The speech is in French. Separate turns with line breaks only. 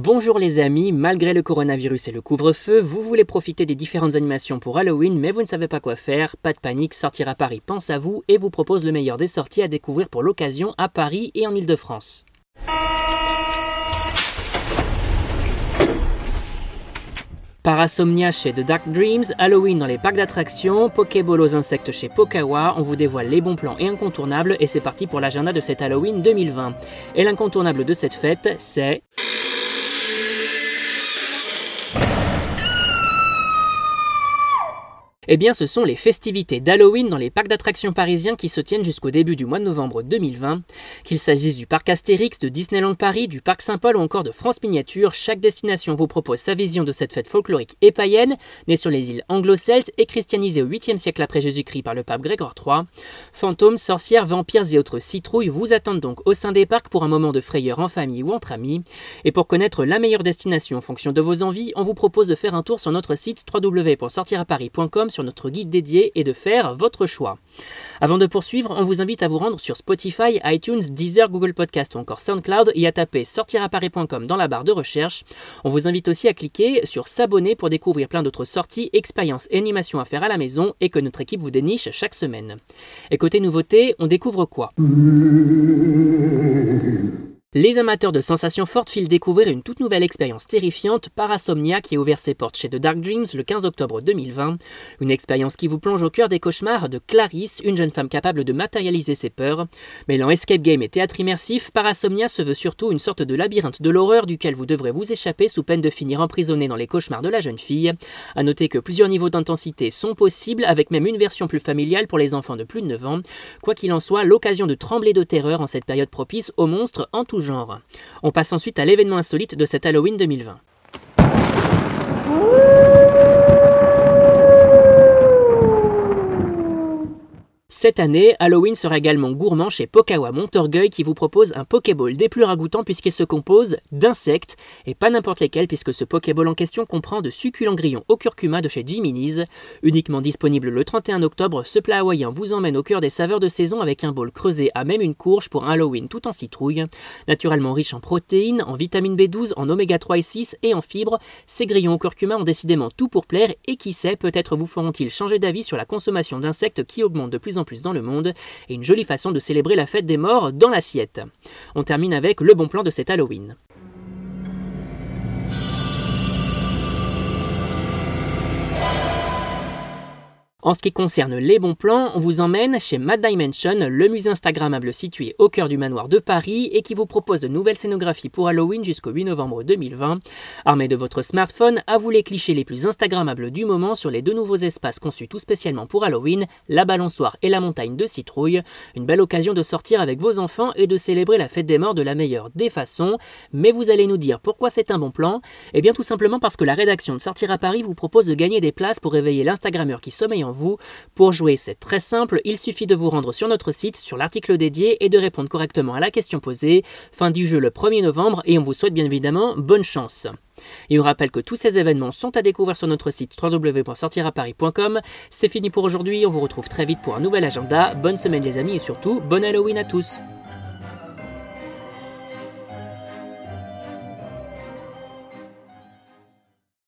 Bonjour les amis, malgré le coronavirus et le couvre-feu, vous voulez profiter des différentes animations pour Halloween mais vous ne savez pas quoi faire, pas de panique, Sortir à Paris pense à vous et vous propose le meilleur des sorties à découvrir pour l'occasion à Paris et en Ile-de-France. Parasomnia chez The Dark Dreams, Halloween dans les parcs d'attractions, Pokéball aux insectes chez Pokawa, on vous dévoile les bons plans et incontournables et c'est parti pour l'agenda de cet Halloween 2020. Et l'incontournable de cette fête, c'est... Eh bien, ce sont les festivités d'Halloween dans les parcs d'attractions parisiens qui se tiennent jusqu'au début du mois de novembre 2020. Qu'il s'agisse du parc Astérix, de Disneyland Paris, du parc Saint-Paul ou encore de France Miniature, chaque destination vous propose sa vision de cette fête folklorique et païenne, née sur les îles anglo-celtes et christianisée au 8e siècle après Jésus-Christ par le pape Grégoire III. Fantômes, sorcières, vampires et autres citrouilles vous attendent donc au sein des parcs pour un moment de frayeur en famille ou entre amis. Et pour connaître la meilleure destination en fonction de vos envies, on vous propose de faire un tour sur notre site www.sortiraparis.com notre guide dédié et de faire votre choix. Avant de poursuivre, on vous invite à vous rendre sur Spotify, iTunes, Deezer, Google Podcast ou encore SoundCloud et à taper sortiraparis.com dans la barre de recherche. On vous invite aussi à cliquer sur s'abonner pour découvrir plein d'autres sorties, expériences et animations à faire à la maison et que notre équipe vous déniche chaque semaine. Et côté nouveauté, on découvre quoi? Les amateurs de sensations fortes filent découvrir une toute nouvelle expérience terrifiante, Parasomnia, qui a ouvert ses portes chez The Dark Dreams le 15 octobre 2020. Une expérience qui vous plonge au cœur des cauchemars de Clarisse, une jeune femme capable de matérialiser ses peurs. Mêlant escape game et théâtre immersif, Parasomnia se veut surtout une sorte de labyrinthe de l'horreur duquel vous devrez vous échapper sous peine de finir emprisonné dans les cauchemars de la jeune fille. A noter que plusieurs niveaux d'intensité sont possibles, avec même une version plus familiale pour les enfants de plus de 9 ans. Quoi qu'il en soit, l'occasion de trembler de terreur en cette période propice aux monstres en tout genre. On passe ensuite à l'événement insolite de cet Halloween 2020. Cette année, Halloween sera également gourmand chez Pokawa Montorgueil qui vous propose un Pokéball des plus ragoûtants puisqu'il se compose d'insectes et pas n'importe lesquels puisque ce Pokéball en question comprend de succulents grillons au curcuma de chez Jiminy's. Uniquement disponible le 31 octobre, ce plat hawaïen vous emmène au cœur des saveurs de saison avec un bol creusé à même une courge pour Halloween tout en citrouille. Naturellement riche en protéines, en vitamine B12, en oméga 3 et 6 et en fibres, ces grillons au curcuma ont décidément tout pour plaire et qui sait, peut-être vous feront-ils changer d'avis sur la consommation d'insectes qui augmente de plus en plus dans le monde, et une jolie façon de célébrer la fête des morts dans l'assiette. On termine avec le bon plan de cet Halloween. En ce qui concerne les bons plans, on vous emmène chez Mad Dimension, le musée Instagrammable situé au cœur du manoir de Paris et qui vous propose de nouvelles scénographies pour Halloween jusqu'au 8 novembre 2020. Armé de votre smartphone, à vous les clichés les plus Instagrammables du moment sur les deux nouveaux espaces conçus tout spécialement pour Halloween, la balançoire et la montagne de citrouille. Une belle occasion de sortir avec vos enfants et de célébrer la fête des morts de la meilleure des façons. Mais vous allez nous dire pourquoi c'est un bon plan? Eh bien tout simplement parce que la rédaction de Sortir à Paris vous propose de gagner des places pour réveiller l'Instagrammeur qui sommeille vous. Pour jouer, c'est très simple, il suffit de vous rendre sur notre site, sur l'article dédié et de répondre correctement à la question posée. Fin du jeu le 1er novembre et on vous souhaite bien évidemment bonne chance. Et on rappelle que tous ces événements sont à découvrir sur notre site www.sortiraparis.com. C'est fini pour aujourd'hui, on vous retrouve très vite pour un nouvel agenda. Bonne semaine les amis et surtout, bon Halloween à tous